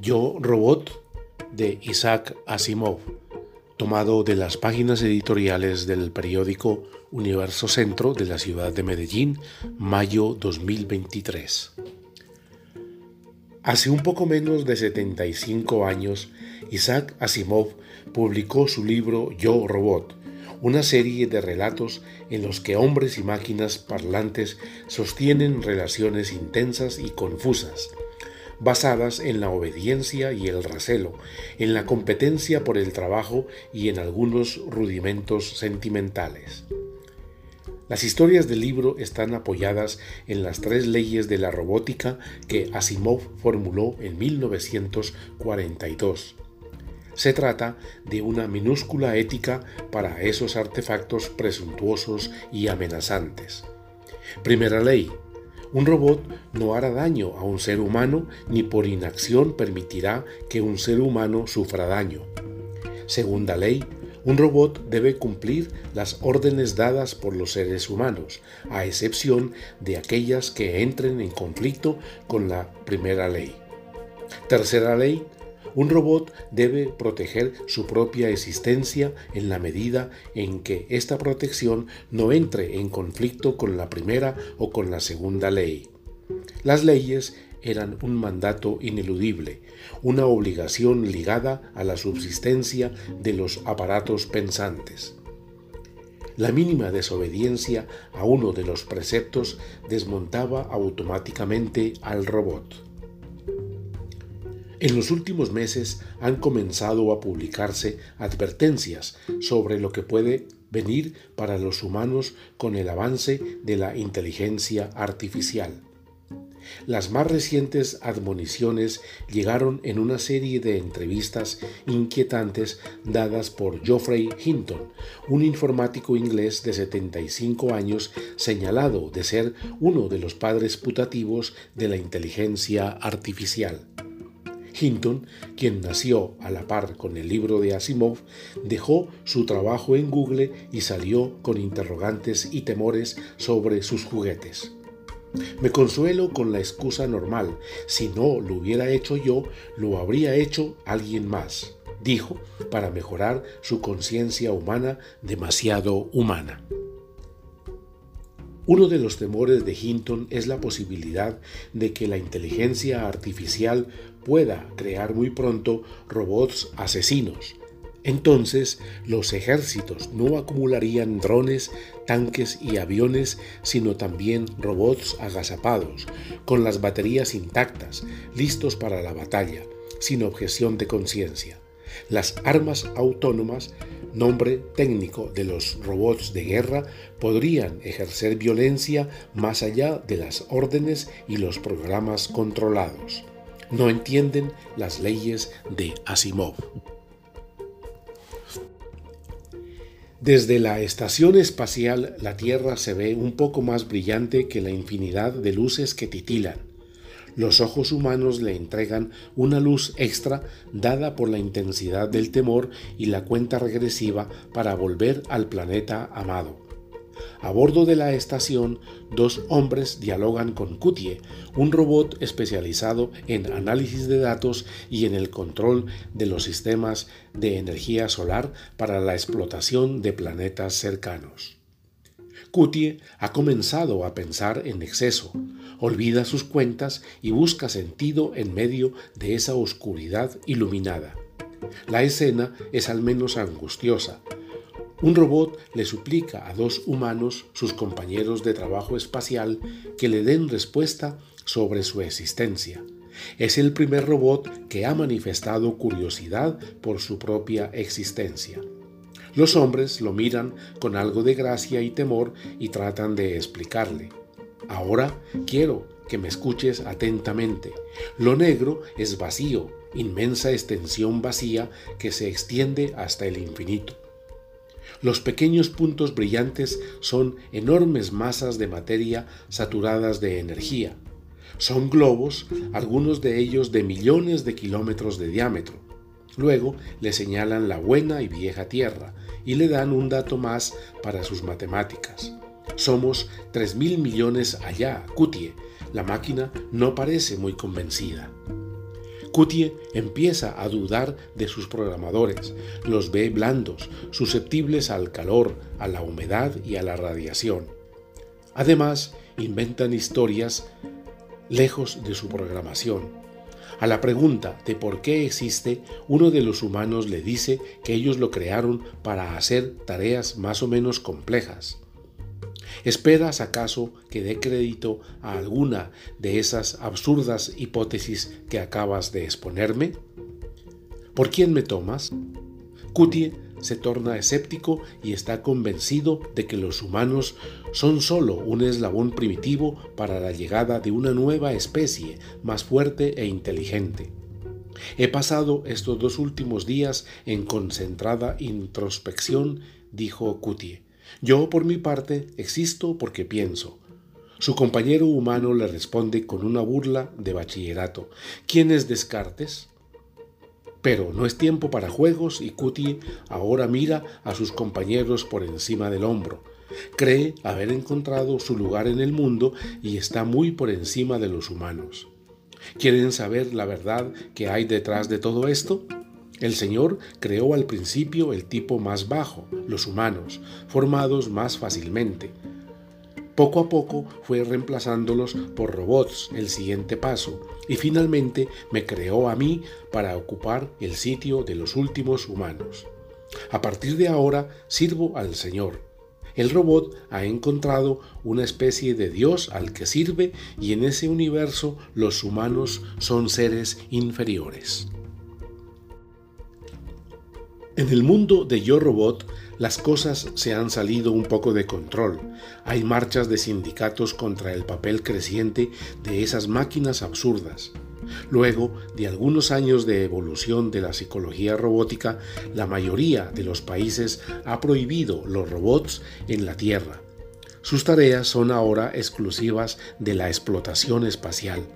Yo Robot de Isaac Asimov, tomado de las páginas editoriales del periódico Universo Centro de la ciudad de Medellín, mayo 2023. Hace un poco menos de 75 años, Isaac Asimov publicó su libro Yo Robot, una serie de relatos en los que hombres y máquinas parlantes sostienen relaciones intensas y confusas, basadas en la obediencia y el recelo, en la competencia por el trabajo y en algunos rudimentos sentimentales. Las historias del libro están apoyadas en las tres leyes de la robótica que Asimov formuló en 1942 se trata de una minúscula ética para esos artefactos presuntuosos y amenazantes. Primera ley. Un robot no hará daño a un ser humano ni por inacción permitirá que un ser humano sufra daño. Segunda ley. Un robot debe cumplir las órdenes dadas por los seres humanos, a excepción de aquellas que entren en conflicto con la primera ley. Tercera ley, un robot debe proteger su propia existencia en la medida en que esta protección no entre en conflicto con la primera o con la segunda ley. Las leyes eran un mandato ineludible, una obligación ligada a la subsistencia de los aparatos pensantes. La mínima desobediencia a uno de los preceptos desmontaba automáticamente al robot. En los últimos meses han comenzado a publicarse advertencias sobre lo que puede venir para los humanos con el avance de la inteligencia artificial. Las más recientes admoniciones llegaron en una serie de entrevistas inquietantes dadas por Geoffrey Hinton, un informático inglés de 75 años señalado de ser uno de los padres putativos de la inteligencia artificial. Hinton, quien nació a la par con el libro de Asimov, dejó su trabajo en Google y salió con interrogantes y temores sobre sus juguetes. Me consuelo con la excusa normal, si no lo hubiera hecho yo, lo habría hecho alguien más, dijo, para mejorar su conciencia humana demasiado humana. Uno de los temores de Hinton es la posibilidad de que la inteligencia artificial pueda crear muy pronto robots asesinos. Entonces los ejércitos no acumularían drones, tanques y aviones, sino también robots agazapados, con las baterías intactas, listos para la batalla, sin objeción de conciencia. Las armas autónomas nombre técnico de los robots de guerra, podrían ejercer violencia más allá de las órdenes y los programas controlados. No entienden las leyes de Asimov. Desde la estación espacial la Tierra se ve un poco más brillante que la infinidad de luces que titilan los ojos humanos le entregan una luz extra dada por la intensidad del temor y la cuenta regresiva para volver al planeta amado. A bordo de la estación, dos hombres dialogan con Kutie, un robot especializado en análisis de datos y en el control de los sistemas de energía solar para la explotación de planetas cercanos. Kutie ha comenzado a pensar en exceso, olvida sus cuentas y busca sentido en medio de esa oscuridad iluminada. La escena es al menos angustiosa. Un robot le suplica a dos humanos, sus compañeros de trabajo espacial, que le den respuesta sobre su existencia. Es el primer robot que ha manifestado curiosidad por su propia existencia. Los hombres lo miran con algo de gracia y temor y tratan de explicarle. Ahora quiero que me escuches atentamente. Lo negro es vacío, inmensa extensión vacía que se extiende hasta el infinito. Los pequeños puntos brillantes son enormes masas de materia saturadas de energía. Son globos, algunos de ellos de millones de kilómetros de diámetro. Luego le señalan la buena y vieja Tierra y le dan un dato más para sus matemáticas. Somos tres mil millones allá, Cutie. La máquina no parece muy convencida. Cutie empieza a dudar de sus programadores, los ve blandos, susceptibles al calor, a la humedad y a la radiación. Además, inventan historias lejos de su programación. A la pregunta de por qué existe, uno de los humanos le dice que ellos lo crearon para hacer tareas más o menos complejas. ¿Esperas acaso que dé crédito a alguna de esas absurdas hipótesis que acabas de exponerme? ¿Por quién me tomas? Cutie se torna escéptico y está convencido de que los humanos son sólo un eslabón primitivo para la llegada de una nueva especie más fuerte e inteligente. He pasado estos dos últimos días en concentrada introspección, dijo Cutie. Yo, por mi parte, existo porque pienso. Su compañero humano le responde con una burla de bachillerato. ¿Quién es Descartes? Pero no es tiempo para juegos y Cutie ahora mira a sus compañeros por encima del hombro. Cree haber encontrado su lugar en el mundo y está muy por encima de los humanos. ¿Quieren saber la verdad que hay detrás de todo esto? El Señor creó al principio el tipo más bajo, los humanos, formados más fácilmente. Poco a poco fue reemplazándolos por robots, el siguiente paso, y finalmente me creó a mí para ocupar el sitio de los últimos humanos. A partir de ahora sirvo al Señor. El robot ha encontrado una especie de Dios al que sirve y en ese universo los humanos son seres inferiores. En el mundo de Yo Robot, las cosas se han salido un poco de control. Hay marchas de sindicatos contra el papel creciente de esas máquinas absurdas. Luego de algunos años de evolución de la psicología robótica, la mayoría de los países ha prohibido los robots en la Tierra. Sus tareas son ahora exclusivas de la explotación espacial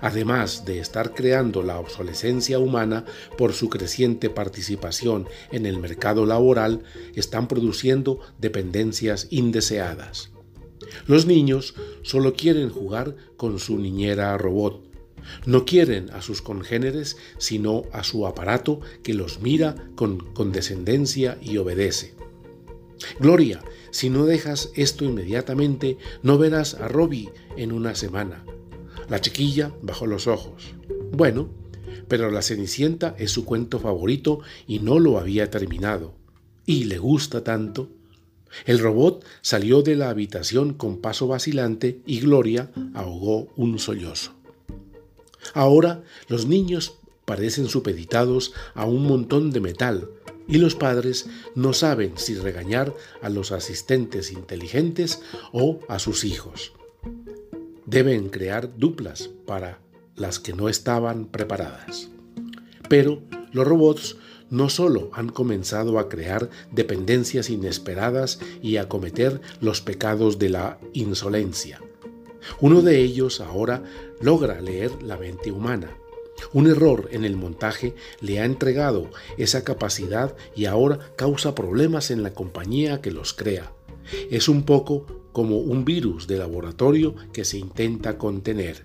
además de estar creando la obsolescencia humana por su creciente participación en el mercado laboral, están produciendo dependencias indeseadas. Los niños solo quieren jugar con su niñera robot. No quieren a sus congéneres, sino a su aparato que los mira con condescendencia y obedece. Gloria, si no dejas esto inmediatamente, no verás a Robbie en una semana. La chiquilla bajó los ojos. Bueno, pero La Cenicienta es su cuento favorito y no lo había terminado. Y le gusta tanto. El robot salió de la habitación con paso vacilante y Gloria ahogó un sollozo. Ahora los niños parecen supeditados a un montón de metal y los padres no saben si regañar a los asistentes inteligentes o a sus hijos deben crear duplas para las que no estaban preparadas. Pero los robots no solo han comenzado a crear dependencias inesperadas y a cometer los pecados de la insolencia. Uno de ellos ahora logra leer la mente humana. Un error en el montaje le ha entregado esa capacidad y ahora causa problemas en la compañía que los crea. Es un poco como un virus de laboratorio que se intenta contener.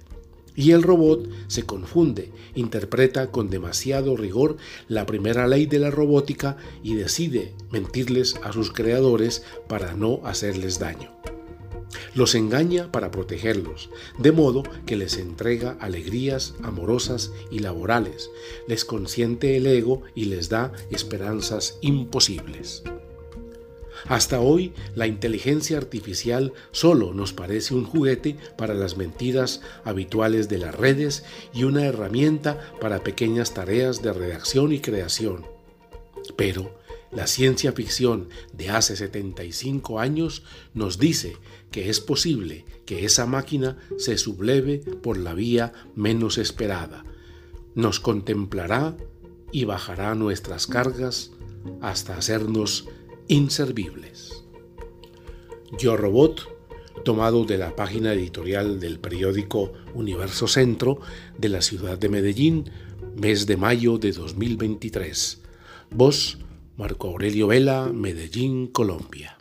Y el robot se confunde, interpreta con demasiado rigor la primera ley de la robótica y decide mentirles a sus creadores para no hacerles daño. Los engaña para protegerlos, de modo que les entrega alegrías amorosas y laborales, les consiente el ego y les da esperanzas imposibles. Hasta hoy, la inteligencia artificial solo nos parece un juguete para las mentiras habituales de las redes y una herramienta para pequeñas tareas de redacción y creación. Pero la ciencia ficción de hace 75 años nos dice que es posible que esa máquina se subleve por la vía menos esperada. Nos contemplará y bajará nuestras cargas hasta hacernos inservibles. Yo Robot, tomado de la página editorial del periódico Universo Centro de la ciudad de Medellín, mes de mayo de 2023. Voz Marco Aurelio Vela, Medellín, Colombia.